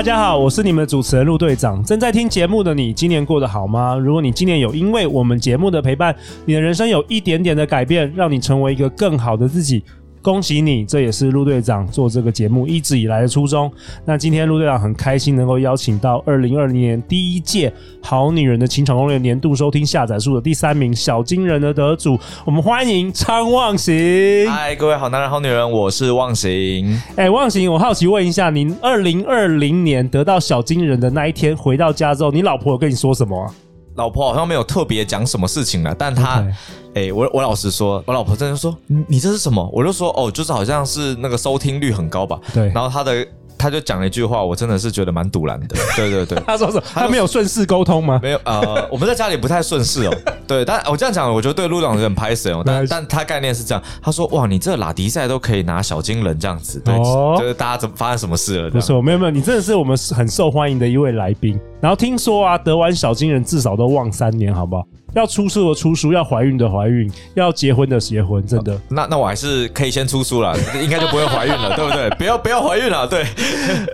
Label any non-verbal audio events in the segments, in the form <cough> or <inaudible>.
大家好，我是你们的主持人陆队长。正在听节目的你，今年过得好吗？如果你今年有因为我们节目的陪伴，你的人生有一点点的改变，让你成为一个更好的自己。恭喜你，这也是陆队长做这个节目一直以来的初衷。那今天陆队长很开心能够邀请到二零二零年第一届《好女人的情场攻略》年度收听下载数的第三名小金人的得主，我们欢迎昌望行。嗨，各位好男人、好女人，我是望行。哎、欸，忘形，我好奇问一下，您二零二零年得到小金人的那一天，回到家之后，你老婆有跟你说什么啊？老婆好像没有特别讲什么事情了，但她，哎我我老实说，我老婆真的说，你你这是什么？我就说，哦，就是好像是那个收听率很高吧。对，然后她的。他就讲了一句话，我真的是觉得蛮堵然的。对 <laughs> 对对，<laughs> 他说什么？他没有顺势沟通吗？没有，呃，我们在家里不太顺势哦。<laughs> 对，但我这样讲，我觉得对陆长有点拍死哦。但但他概念是这样，他说：“哇，你这拉迪赛都可以拿小金人这样子，对，哦、就是大家怎么发生什么事了？”不错，没有没有，你真的是我们很受欢迎的一位来宾。然后听说啊，得完小金人至少都忘三年，好不好？要出书的出书，要怀孕的怀孕，要结婚的结婚，真的。哦、那那我还是可以先出书了，应该就不会怀孕了，对不对？<laughs> 不要不要怀孕了，对。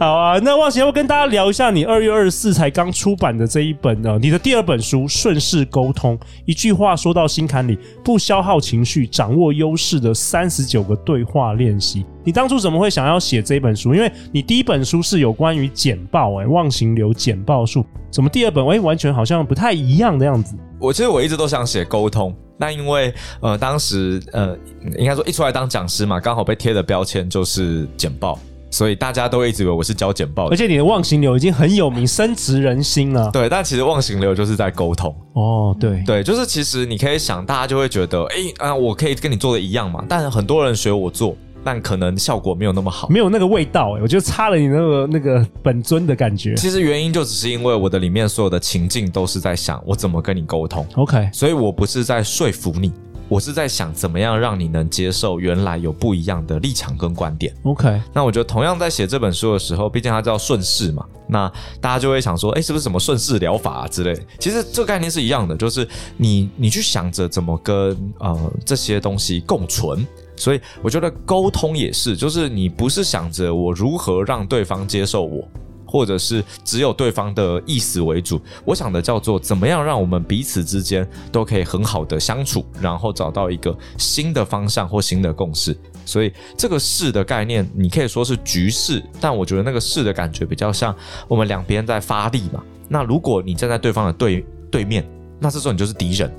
好啊，那忘形要不跟大家聊一下你二月二十四才刚出版的这一本呢？你的第二本书《顺势沟通》，一句话说到心坎里，不消耗情绪，掌握优势的三十九个对话练习。你当初怎么会想要写这本书？因为你第一本书是有关于简报，哎，忘形流简报术，怎么第二本，哎，完全好像不太一样的样子。我其实我一直都想写沟通，那因为呃当时呃应该说一出来当讲师嘛，刚好被贴的标签就是简报，所以大家都一直以为我是教简报的。而且你的忘形流已经很有名，深植人心了。对，但其实忘形流就是在沟通。哦，对对，就是其实你可以想，大家就会觉得，哎啊，我可以跟你做的一样嘛，但很多人学我做。但可能效果没有那么好，没有那个味道我觉得差了你那个那个本尊的感觉。其实原因就只是因为我的里面所有的情境都是在想我怎么跟你沟通，OK，所以我不是在说服你，我是在想怎么样让你能接受原来有不一样的立场跟观点，OK。那我觉得同样在写这本书的时候，毕竟它叫顺势嘛，那大家就会想说，哎，是不是什么顺势疗法啊之类？其实这个概念是一样的，就是你你去想着怎么跟呃这些东西共存。所以我觉得沟通也是，就是你不是想着我如何让对方接受我，或者是只有对方的意思为主。我想的叫做怎么样让我们彼此之间都可以很好的相处，然后找到一个新的方向或新的共识。所以这个势的概念，你可以说是局势，但我觉得那个势的感觉比较像我们两边在发力嘛。那如果你站在对方的对对面，那这时候你就是敌人。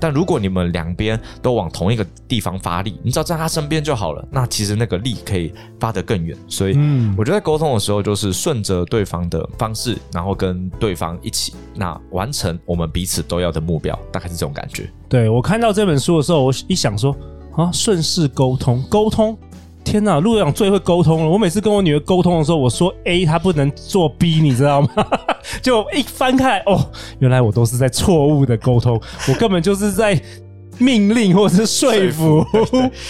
但如果你们两边都往同一个地方发力，你只要在他身边就好了。那其实那个力可以发得更远。所以，我觉得沟通的时候就是顺着对方的方式，然后跟对方一起，那完成我们彼此都要的目标，大概是这种感觉。对，我看到这本书的时候，我一想说啊，顺势沟通，沟通。天呐，陆阳最会沟通了。我每次跟我女儿沟通的时候，我说 A，她不能做 B，你知道吗？<laughs> 就一翻开，哦，原来我都是在错误的沟通，我根本就是在。命令或者是说服，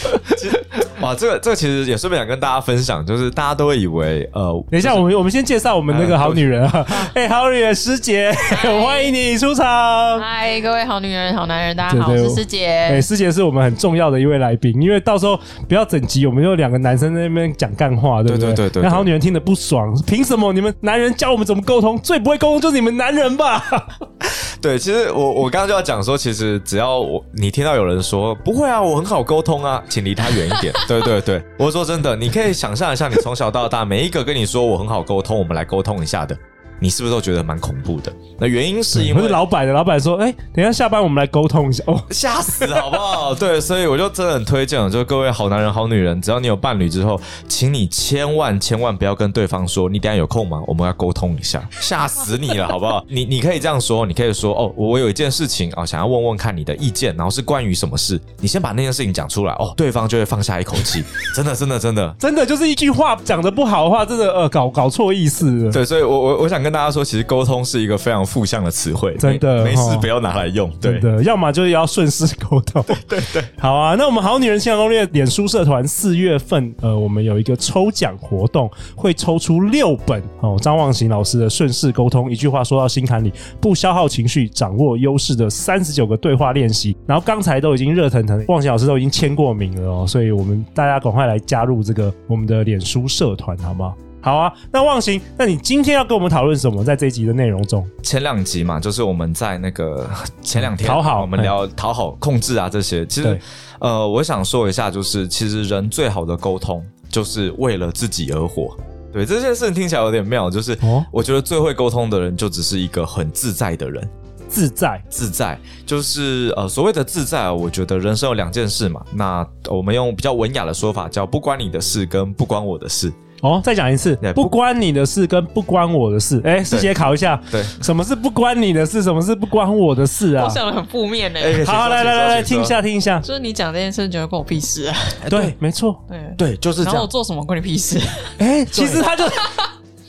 <laughs> 哇，这个这个其实也顺便想跟大家分享，就是大家都会以为呃，等一下，我们我们先介绍我们那个好女人啊，哎，好女人师姐，<laughs> 欢迎你出场。嗨，各位好女人、好男人，大家好，我是师姐。哎，师姐是我们很重要的一位来宾，因为到时候不要整集，我们有两个男生在那边讲干话，对不对？对对对，对，那好女人听得不爽，凭什么你们男人教我们怎么沟通？最不会沟通就是你们男人吧？<laughs> 对，其实我我刚刚就要讲说，其实只要我你听到有人说不会啊，我很好沟通啊，请离他远一点。对 <laughs> 对对对，我说真的，你可以想象一下，你从小到大每一个跟你说我很好沟通，我们来沟通一下的。你是不是都觉得蛮恐怖的？那原因是因为老板的老板说：“哎、欸，等一下下班我们来沟通一下。”哦，吓死好不好？<laughs> 对，所以我就真的很推荐，就是各位好男人、好女人，只要你有伴侣之后，请你千万千万不要跟对方说：“你等一下有空吗？我们要沟通一下。”吓死你了，好不好？你你可以这样说，你可以说：“哦，我有一件事情啊、哦，想要问问看你的意见，然后是关于什么事？你先把那件事情讲出来哦，对方就会放下一口气。<laughs> 真的，真的，真的，真的就是一句话讲的不好的话，真的呃搞搞错意思了。对，所以我我我想跟大家说，其实沟通是一个非常负向的词汇，真的没事不要拿来用。对真的，要么就是要顺势沟通。<laughs> 对对对，好啊。那我们好女人情感攻略脸书社团四月份，呃，我们有一个抽奖活动，会抽出六本哦，张望行老师的顺势沟通，一句话说到心坎里，不消耗情绪，掌握优势的三十九个对话练习。然后刚才都已经热腾腾，望行老师都已经签过名了哦，所以我们大家赶快来加入这个我们的脸书社团，好不好？好啊，那忘形，那你今天要跟我们讨论什么？在这一集的内容中，前两集嘛，就是我们在那个前两天讨好，我们聊讨好、控制啊这些。其实，呃，我想说一下，就是其实人最好的沟通，就是为了自己而活。对，这件事情听起来有点妙，就是我觉得最会沟通的人，就只是一个很自在的人。自在，自在，就是呃，所谓的自在啊，我觉得人生有两件事嘛。那我们用比较文雅的说法，叫不关你的事跟不关我的事。哦，再讲一次，不关你的事跟不关我的事。哎，师姐考一下，对，什么是不关你的事？什么是不关我的事啊？我想的很负面呢。好，来来来来，听一下听一下，就是你讲这件事，觉得关我屁事啊？对，没错，对对，就是这样。然后我做什么关你屁事？哎，其实他就。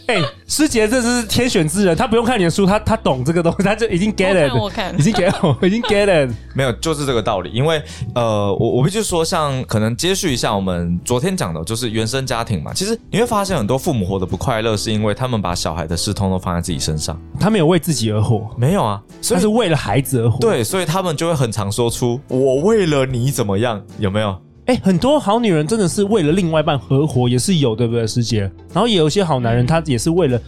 哎，师姐，这是天选之人，他不用看你的书，他他懂这个东西，他就已经 get it，我看，我看已经 get，<laughs> 已经 get it。没有，就是这个道理。因为呃，我我必须说，像可能接续一下我们昨天讲的，就是原生家庭嘛。其实你会发现，很多父母活得不快乐，是因为他们把小孩的事通通放在自己身上，他没有为自己而活，没有啊，他是为了孩子而活。对，所以他们就会很常说出“我为了你怎么样”，有没有？哎、欸，很多好女人真的是为了另外一半合伙，也是有，对不对，师姐？然后也有一些好男人，他也是为了。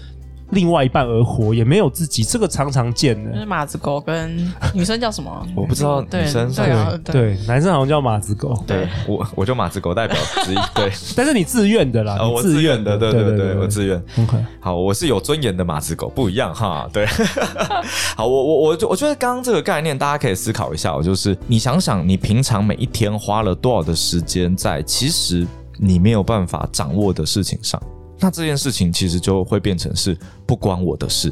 另外一半而活，也没有自己，这个常常见的。就是马子狗跟女生叫什么？<laughs> 我不知道女生对对，对，对，男生好像叫马子狗。对我，我就马子狗代表之一。<laughs> 对，但是你自愿的啦，我自愿的，对对对，我自愿。OK，好，我是有尊严的马子狗，不一样哈。对，<laughs> 好，我我我我觉得刚刚这个概念大家可以思考一下，就是你想想，你平常每一天花了多少的时间在其实你没有办法掌握的事情上。那这件事情其实就会变成是不关我的事，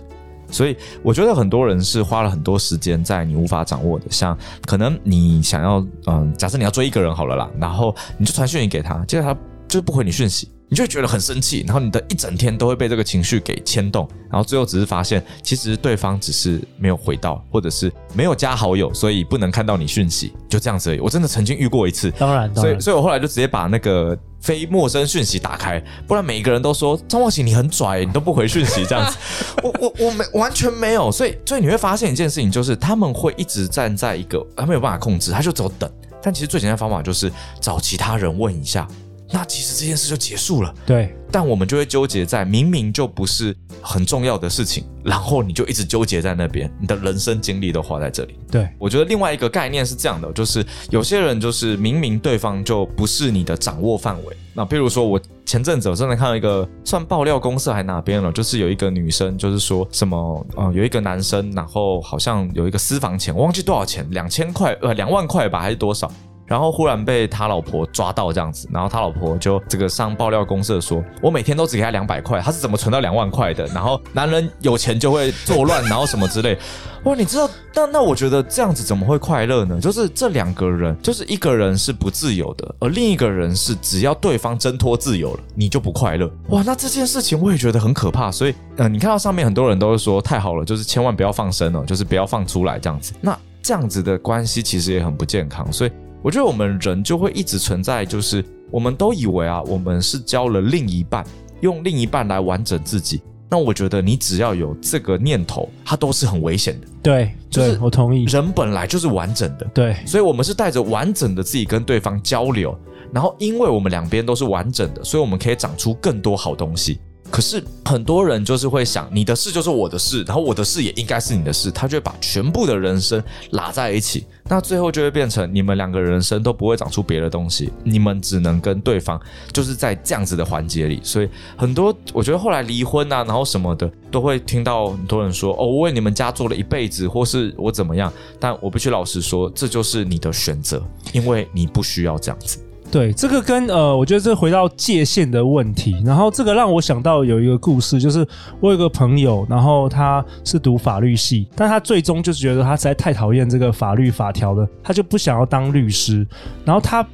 所以我觉得很多人是花了很多时间在你无法掌握的，像可能你想要，嗯，假设你要追一个人好了啦，然后你就传讯息给他，结果他就是不回你讯息。你就会觉得很生气，然后你的一整天都会被这个情绪给牵动，然后最后只是发现，其实对方只是没有回到，或者是没有加好友，所以不能看到你讯息，就这样子而已。我真的曾经遇过一次，当然，当然，所以，所以我后来就直接把那个非陌生讯息打开，不然每一个人都说张忘形你很拽，你都不回讯息这样子，<laughs> 我我我没完全没有，所以所以你会发现一件事情，就是他们会一直站在一个他没有办法控制，他就只有等，但其实最简单的方法就是找其他人问一下。那其实这件事就结束了，对。但我们就会纠结在明明就不是很重要的事情，然后你就一直纠结在那边，你的人生经历都花在这里。对，我觉得另外一个概念是这样的，就是有些人就是明明对方就不是你的掌握范围。那比如说我前阵子我真的看到一个算爆料公司还哪边了，就是有一个女生就是说什么，呃，有一个男生，然后好像有一个私房钱，我忘记多少钱，两千块呃两万块吧，还是多少？然后忽然被他老婆抓到这样子，然后他老婆就这个上爆料公社说，我每天都只给他两百块，他是怎么存到两万块的？然后男人有钱就会作乱，然后什么之类。<laughs> 哇，你知道？那那我觉得这样子怎么会快乐呢？就是这两个人，就是一个人是不自由的，而另一个人是只要对方挣脱自由了，你就不快乐。哇，那这件事情我也觉得很可怕。所以，呃，你看到上面很多人都是说太好了，就是千万不要放生哦，就是不要放出来这样子。那这样子的关系其实也很不健康，所以。我觉得我们人就会一直存在，就是我们都以为啊，我们是交了另一半，用另一半来完整自己。那我觉得你只要有这个念头，它都是很危险的。对，就是，我同意。人本来就是完整的，对，所以我们是带着完整的自己跟对方交流，然后因为我们两边都是完整的，所以我们可以长出更多好东西。可是很多人就是会想，你的事就是我的事，然后我的事也应该是你的事，他就会把全部的人生拉在一起，那最后就会变成你们两个人生都不会长出别的东西，你们只能跟对方就是在这样子的环节里，所以很多我觉得后来离婚啊，然后什么的都会听到很多人说，哦，我为你们家做了一辈子，或是我怎么样，但我必须老实说，这就是你的选择，因为你不需要这样子。对，这个跟呃，我觉得这回到界限的问题，然后这个让我想到有一个故事，就是我有个朋友，然后他是读法律系，但他最终就是觉得他实在太讨厌这个法律法条了，他就不想要当律师，然后他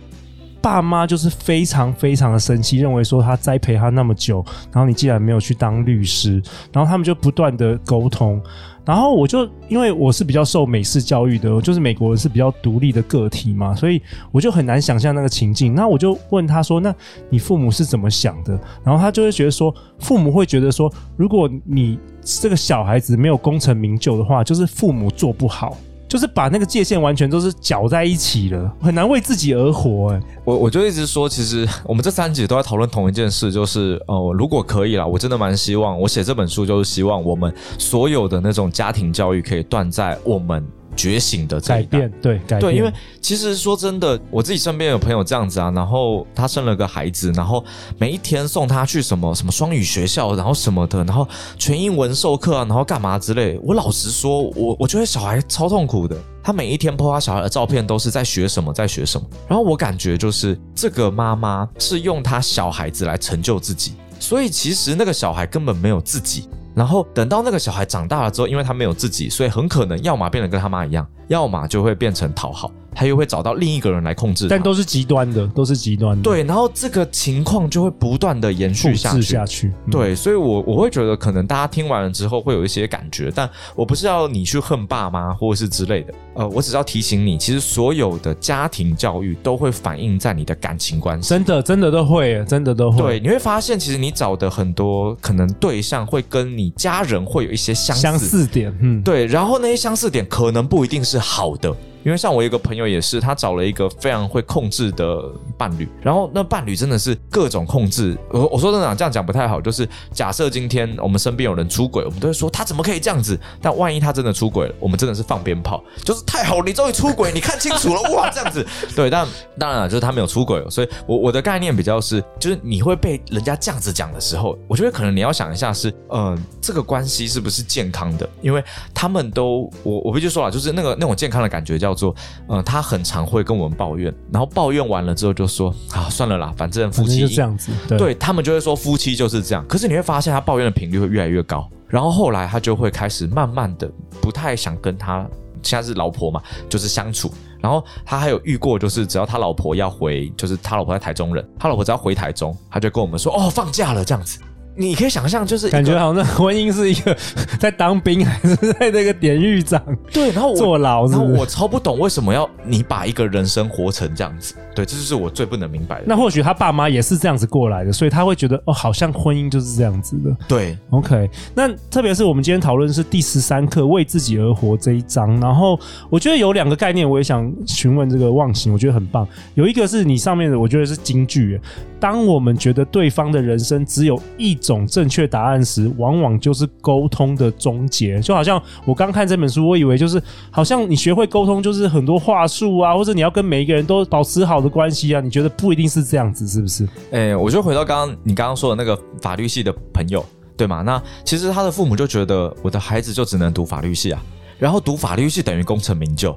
爸妈就是非常非常的生气，认为说他栽培他那么久，然后你竟然没有去当律师，然后他们就不断的沟通。然后我就因为我是比较受美式教育的，就是美国人是比较独立的个体嘛，所以我就很难想象那个情境。那我就问他说：“那你父母是怎么想的？”然后他就会觉得说，父母会觉得说，如果你这个小孩子没有功成名就的话，就是父母做不好。就是把那个界限完全都是搅在一起了，很难为自己而活哎、我我就一直说，其实我们这三集都在讨论同一件事，就是呃，如果可以啦，我真的蛮希望我写这本书，就是希望我们所有的那种家庭教育可以断在我们。觉醒的改变，对改变，对，因为其实说真的，我自己身边有朋友这样子啊，然后他生了个孩子，然后每一天送他去什么什么双语学校，然后什么的，然后全英文授课啊，然后干嘛之类。我老实说，我我觉得小孩超痛苦的，他每一天 po 他小孩的照片都是在学什么，在学什么。然后我感觉就是这个妈妈是用他小孩子来成就自己，所以其实那个小孩根本没有自己。然后等到那个小孩长大了之后，因为他没有自己，所以很可能要么变得跟他妈一样，要么就会变成讨好。他又会找到另一个人来控制，但都是极端的，都是极端的。对，然后这个情况就会不断的延续下去。下去，嗯、对，所以我我会觉得，可能大家听完了之后会有一些感觉，但我不是要你去恨爸妈或者是之类的，呃，我只是要提醒你，其实所有的家庭教育都会反映在你的感情关系，真的，真的都会，真的都会。对，你会发现，其实你找的很多可能对象会跟你家人会有一些相似相似点，嗯，对，然后那些相似点可能不一定是好的。因为像我一个朋友也是，他找了一个非常会控制的伴侣，然后那伴侣真的是各种控制。我我说真的，这样讲不太好。就是假设今天我们身边有人出轨，我们都会说他怎么可以这样子？但万一他真的出轨了，我们真的是放鞭炮，就是太好了，你终于出轨，你看清楚了，哇，这样子。对，但 <laughs> 当然了，就是他没有出轨，所以我我的概念比较是，就是你会被人家这样子讲的时候，我觉得可能你要想一下是，嗯、呃，这个关系是不是健康的？因为他们都，我我必须说了，就是那个那种健康的感觉叫。叫做，嗯，他很常会跟我们抱怨，然后抱怨完了之后就说啊，算了啦，反正夫妻就这样子，对，对他们就会说夫妻就是这样。可是你会发现他抱怨的频率会越来越高，然后后来他就会开始慢慢的不太想跟他现在是老婆嘛，就是相处。然后他还有遇过，就是只要他老婆要回，就是他老婆在台中人，他老婆只要回台中，他就跟我们说哦，放假了这样子。你可以想象，就是感觉好像婚姻是一个 <laughs> 在当兵，还是在那个典狱长？对，然后坐牢是是？然后我超不懂为什么要你把一个人生活成这样子。对，这就是我最不能明白的。那或许他爸妈也是这样子过来的，所以他会觉得哦，好像婚姻就是这样子的。对，OK。那特别是我们今天讨论是第十三课为自己而活这一章，然后我觉得有两个概念，我也想询问这个忘形，我觉得很棒。有一个是你上面的，我觉得是金句。当我们觉得对方的人生只有一种正确答案时，往往就是沟通的终结。就好像我刚看这本书，我以为就是好像你学会沟通就是很多话术啊，或者你要跟每一个人都保持好的关系啊，你觉得不一定是这样子，是不是？哎、欸，我就回到刚刚你刚刚说的那个法律系的朋友，对吗？那其实他的父母就觉得我的孩子就只能读法律系啊，然后读法律系等于功成名就，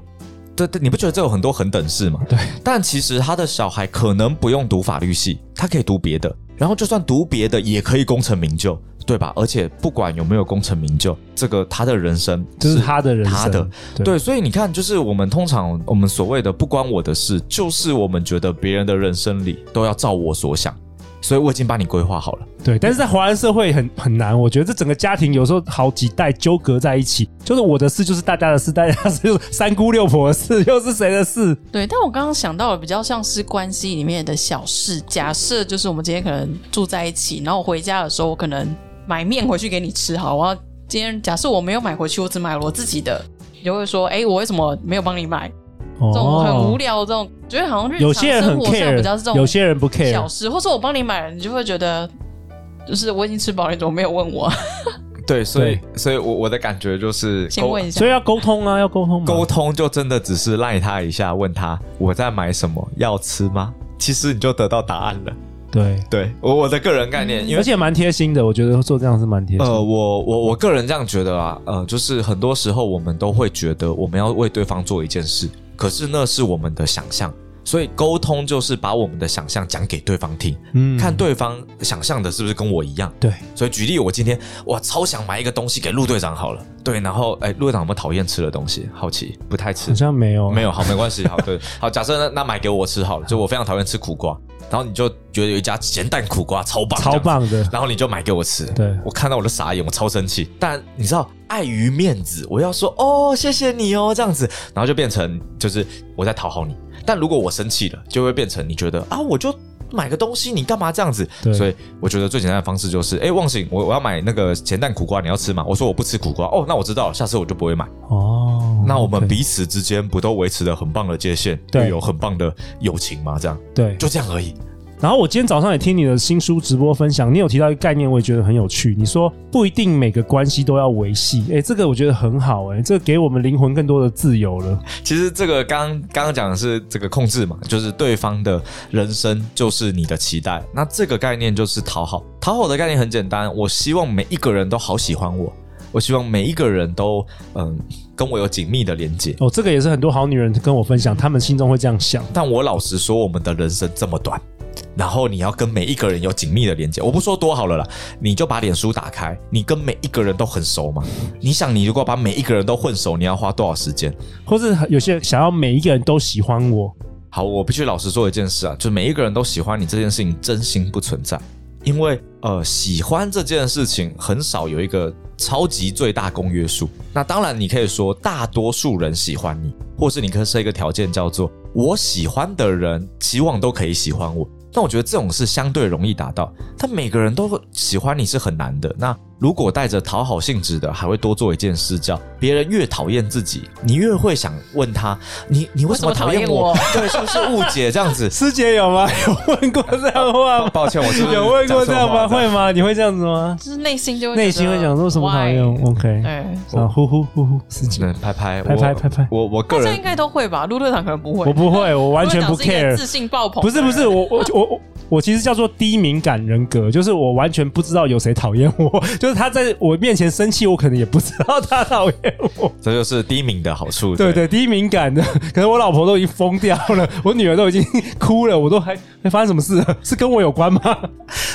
对对，你不觉得这有很多很等式吗？对，但其实他的小孩可能不用读法律系，他可以读别的，然后就算读别的也可以功成名就。对吧？而且不管有没有功成名就，这个他的人生是就是他的人生，他的对，对。所以你看，就是我们通常我们所谓的不关我的事，就是我们觉得别人的人生里都要照我所想。所以我已经把你规划好了。对，但是在华人社会很很难。我觉得这整个家庭有时候好几代纠葛在一起，就是我的事就是大家的事，大家的事就是三姑六婆的事，又是谁的事？对，但我刚刚想到的比较像是关系里面的小事。假设就是我们今天可能住在一起，然后我回家的时候，我可能。买面回去给你吃好，我要今天假设我没有买回去，我只买了我自己的，你就会说，哎、欸，我为什么没有帮你买？哦、这种很无聊，这种觉得好像日常生活上比较这种，有些人不 care 小事，或者我帮你买了，你就会觉得，就是我已经吃饱了，你怎么没有问我？<laughs> 对，所以，所以我我的感觉就是，先问一下，所以要沟通啊，要沟通，沟通就真的只是赖他一下，问他我在买什么，要吃吗？其实你就得到答案了。对。对，我我的个人概念，因为而且蛮贴心的，我觉得做这样是蛮贴心的。呃，我我我个人这样觉得啊，呃，就是很多时候我们都会觉得我们要为对方做一件事，可是那是我们的想象，所以沟通就是把我们的想象讲给对方听，嗯。看对方想象的是不是跟我一样。对，所以举例，我今天哇超想买一个东西给陆队长好了，对，然后哎，陆队长有没有讨厌吃的东西？好奇，不太吃，好像没有，没有，好，没关系，好，对，<laughs> 好，假设那那买给我吃好了，就我非常讨厌吃苦瓜，然后你就觉得有一家咸蛋苦瓜超棒，超棒的，然后你就买给我吃，对，我看到我都傻眼，我超生气，但你知道，碍于面子，我要说哦，谢谢你哦，这样子，然后就变成就是我在讨好你，但如果我生气了，就会变成你觉得啊，我就。买个东西，你干嘛这样子？所以我觉得最简单的方式就是，哎，忘醒，我我要买那个咸蛋苦瓜，你要吃吗？我说我不吃苦瓜，哦，那我知道了，下次我就不会买。哦，那我们彼此之间不都维持了很棒的界限，对，有很棒的友情吗？这样，对，就这样而已。然后我今天早上也听你的新书直播分享，你有提到一个概念，我也觉得很有趣。你说不一定每个关系都要维系，哎，这个我觉得很好，哎，这个给我们灵魂更多的自由了。其实这个刚刚刚讲的是这个控制嘛，就是对方的人生就是你的期待。那这个概念就是讨好，讨好的概念很简单，我希望每一个人都好喜欢我，我希望每一个人都嗯跟我有紧密的连接。哦，这个也是很多好女人跟我分享，她们心中会这样想。但我老实说，我们的人生这么短。然后你要跟每一个人有紧密的连接，我不说多好了啦，你就把脸书打开，你跟每一个人都很熟吗？<laughs> 你想，你如果把每一个人都混熟，你要花多少时间？或是有些人想要每一个人都喜欢我？好，我必须老实说一件事啊，就每一个人都喜欢你这件事情，真心不存在，因为呃，喜欢这件事情很少有一个超级最大公约数。那当然，你可以说大多数人喜欢你，或是你可以设一个条件，叫做我喜欢的人期望都可以喜欢我。但我觉得这种是相对容易达到，但每个人都喜欢你是很难的。那如果带着讨好性质的，还会多做一件事，叫别人越讨厌自己，你越会想问他，你你为什么讨厌我？我 <laughs> 对，是不是误解这样子？师姐有吗？有问过这样话吗？抱歉，我是有问过这样吗？<laughs> 会吗？你会这样子吗？就是内心就会内心会想说什么讨厌？OK，对，啊，呼呼呼呼，师姐，拍拍拍拍拍拍，我我个人应该都会吧？陆队长可能不会，我不会，我完全不 care，自信爆棚。不是不是，我我我我我其实叫做低敏感人格，就是我完全不知道有谁讨厌我，<laughs> 就是他在我面前生气，我可能也不知道他讨厌我。<laughs> 这就是低敏的好处。对对，低敏感的，<laughs> 可能我老婆都已经疯掉了，<laughs> 我女儿都已经哭了，我都还没发生什么事，是跟我有关吗？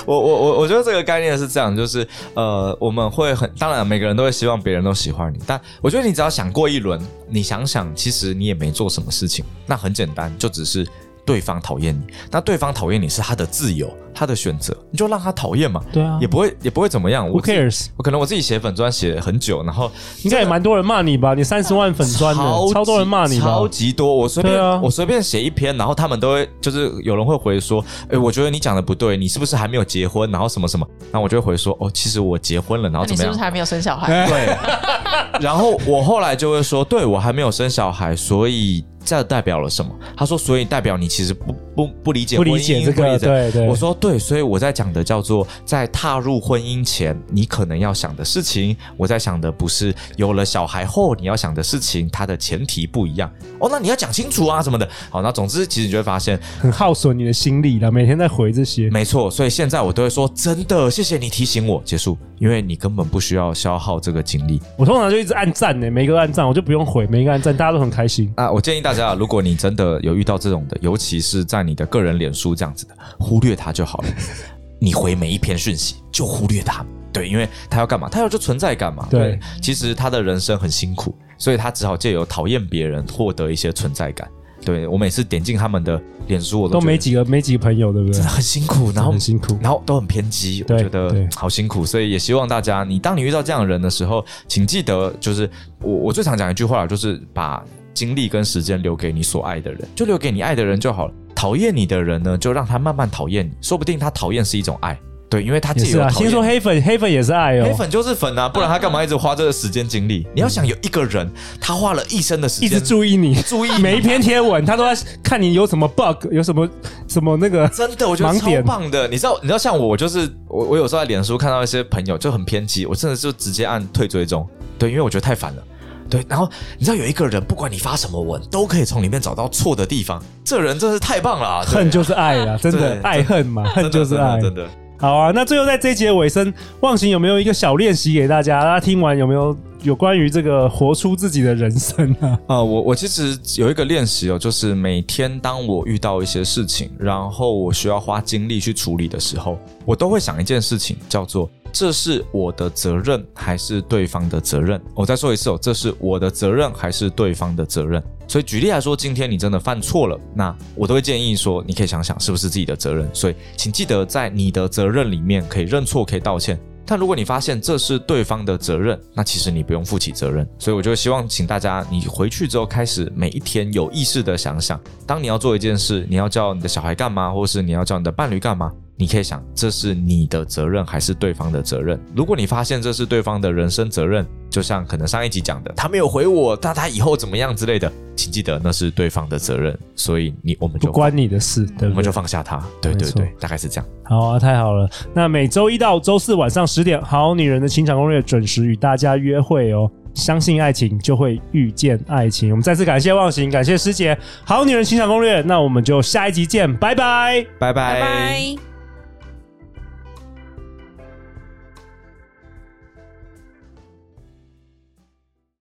我我我我觉得这个概念是这样，就是呃，我们会很当然每个人都会希望别人都喜欢你，但我觉得你只要想过一轮，你想想，其实你也没做什么事情，那很简单，就只是。对方讨厌你，那对方讨厌你是他的自由，他的选择，你就让他讨厌嘛。对啊，也不会也不会怎么样。Who cares？我可能我自己写粉专写很久，然后应该也蛮多人骂你吧？你三十万粉砖的，超多人骂你，超级多。我随便、啊、我随便写一篇，然后他们都会就是有人会回说，哎，我觉得你讲的不对，你是不是还没有结婚？然后什么什么？那我就会回说，哦，其实我结婚了，然后怎么样？你是不是还没有生小孩？对。<laughs> 然后我后来就会说，对，我还没有生小孩，所以。这代表了什么？他说，所以代表你其实不不不理解婚姻，不理解这个，对对。我说对，所以我在讲的叫做在踏入婚姻前，你可能要想的事情。我在想的不是有了小孩后你要想的事情，它的前提不一样。哦，那你要讲清楚啊什么的。好，那总之其实你就会发现很耗损你的心力了，每天在回这些。没错，所以现在我都会说真的，谢谢你提醒我结束，因为你根本不需要消耗这个精力。我通常就一直按赞呢，每个按赞我就不用回，每个按赞大家都很开心啊。我建议大家。如果你真的有遇到这种的，尤其是在你的个人脸书这样子的，忽略他就好了。<laughs> 你回每一篇讯息就忽略他，对，因为他要干嘛？他要就存在感嘛。对，对，其实他的人生很辛苦，所以他只好借由讨厌别人获得一些存在感。对，我每次点进他们的脸书，我都都没几个没几个朋友，对不对？真的很辛苦，然后很辛苦，然后都很偏激，我觉得好辛苦。所以也希望大家，你当你遇到这样的人的时候，请记得，就是我我最常讲一句话，就是把。精力跟时间留给你所爱的人，就留给你爱的人就好了。讨厌你的人呢，就让他慢慢讨厌你，说不定他讨厌是一种爱，对，因为他自己有讨厌。啊、先说黑粉，黑粉也是爱哦，黑粉就是粉啊，不然他干嘛一直花这个时间精力？你要想有一个人，他花了一生的时间，一直注意你，注意每一篇贴文，他都在看你有什么 bug，有什么什么那个真的，我觉得超棒的。你知道，你知道，像我，我就是我，我有时候在脸书看到一些朋友就很偏激，我真的就直接按退追踪，对，因为我觉得太烦了。对，然后你知道有一个人，不管你发什么文，都可以从里面找到错的地方。这人真是太棒了啊！恨就是爱了，<laughs> 真的爱恨嘛，恨就是爱，真的。好啊，那最后在这一节尾声，忘形有没有一个小练习给大家？大家听完有没有有关于这个活出自己的人生啊？<laughs> 啊、呃，我我其实有一个练习哦，就是每天当我遇到一些事情，然后我需要花精力去处理的时候，我都会想一件事情，叫做这是我的责任还是对方的责任？我再说一次哦，这是我的责任还是对方的责任？所以举例来说，今天你真的犯错了，那我都会建议说，你可以想想是不是自己的责任。所以请记得在你的责任里面可以认错，可以道歉。但如果你发现这是对方的责任，那其实你不用负起责任。所以我就希望请大家，你回去之后开始每一天有意识的想想，当你要做一件事，你要叫你的小孩干嘛，或是你要叫你的伴侣干嘛。你可以想，这是你的责任还是对方的责任？如果你发现这是对方的人生责任，就像可能上一集讲的，他没有回我，那他以后怎么样之类的，请记得那是对方的责任，所以你我们就不关你的事，对不对？我们就放下他。对对对，大概是这样。好啊，太好了。那每周一到周四晚上十点，《好女人的情场攻略》准时与大家约会哦。相信爱情，就会遇见爱情。我们再次感谢忘形，感谢师姐，《好女人情场攻略》。那我们就下一集见，拜拜，拜拜。拜拜。